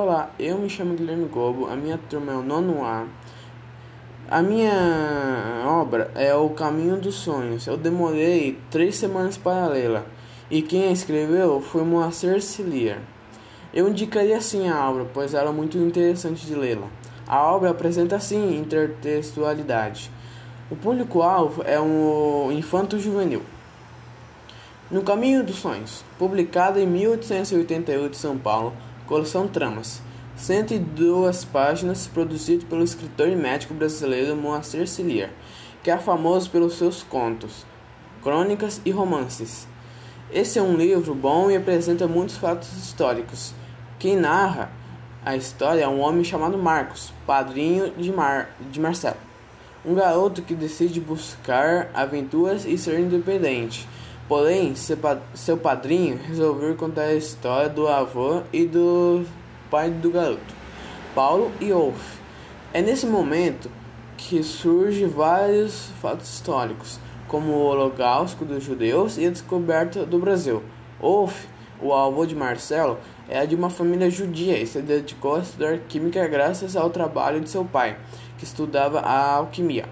Olá, eu me chamo Guilherme Gobo, a minha turma é o nono A. A minha obra é O Caminho dos Sonhos. Eu demorei três semanas para lê-la e quem a escreveu foi Moacir Cilier. Eu indicaria sim a obra, pois ela é muito interessante de lê-la. A obra apresenta sim intertextualidade. O público-alvo é um infanto juvenil. No Caminho dos Sonhos, publicado em 1888 em São Paulo, coleção Tramas, 102 páginas, produzido pelo escritor e médico brasileiro Moacir Cilier, que é famoso pelos seus contos, crônicas e romances. Esse é um livro bom e apresenta muitos fatos históricos. Quem narra a história é um homem chamado Marcos, padrinho de, Mar de Marcelo. Um garoto que decide buscar aventuras e ser independente. Porém, seu padrinho resolveu contar a história do avô e do pai do garoto, Paulo e Wolf. É nesse momento que surgem vários fatos históricos, como o Holocausto dos judeus e a descoberta do Brasil. Wolf, o avô de Marcelo, é de uma família judia e se dedicou a estudar química graças ao trabalho de seu pai, que estudava a alquimia.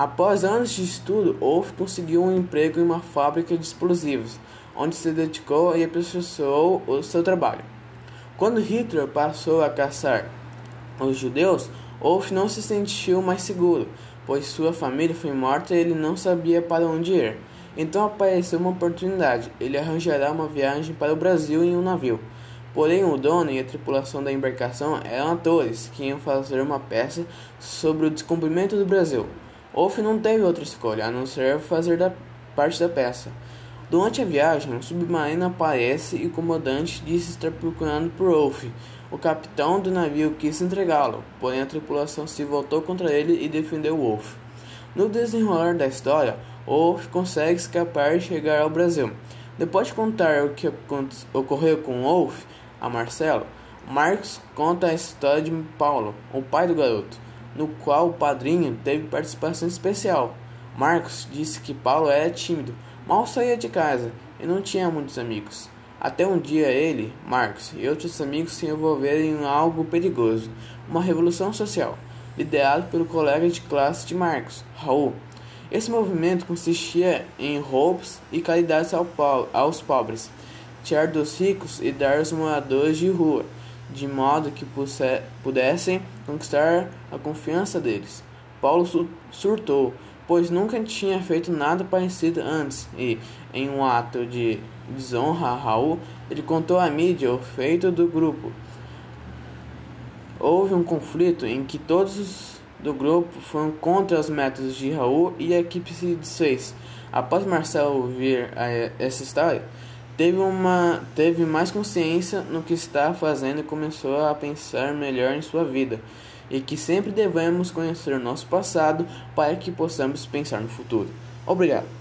Após anos de estudo, Wolf conseguiu um emprego em uma fábrica de explosivos, onde se dedicou e aperfeiçoou o seu trabalho. Quando Hitler passou a caçar os judeus, Wolf não se sentiu mais seguro, pois sua família foi morta e ele não sabia para onde ir. Então apareceu uma oportunidade. Ele arranjará uma viagem para o Brasil em um navio. Porém, o dono e a tripulação da embarcação eram atores que iam fazer uma peça sobre o descobrimento do Brasil. Wolf não teve outra escolha a não ser fazer da parte da peça. Durante a viagem, um submarino aparece e o comandante disse estar procurando por Wolf. O capitão do navio quis entregá-lo, porém a tripulação se voltou contra ele e defendeu Wolf. No desenrolar da história, Wolf consegue escapar e chegar ao Brasil. Depois de contar o que ocorreu com Wolf a Marcelo, Marcos conta a história de Paulo, o pai do garoto no qual o padrinho teve participação especial. Marcos disse que Paulo era tímido, mal saía de casa e não tinha muitos amigos. Até um dia ele, Marcos e outros amigos se envolveram em algo perigoso, uma revolução social, liderado pelo colega de classe de Marcos, Raul. Esse movimento consistia em roubos e caridades aos pobres, tirar dos ricos e dar aos moradores de rua de modo que pudessem conquistar a confiança deles. Paulo surtou, pois nunca tinha feito nada parecido antes, e, em um ato de desonra a Raul, ele contou à mídia o feito do grupo. Houve um conflito em que todos do grupo foram contra os métodos de Raul e a equipe se desfez. Após Marcelo ouvir essa história, teve, uma, teve mais consciência no que está fazendo e começou a pensar melhor em sua vida. E que sempre devemos conhecer o nosso passado para que possamos pensar no futuro. Obrigado.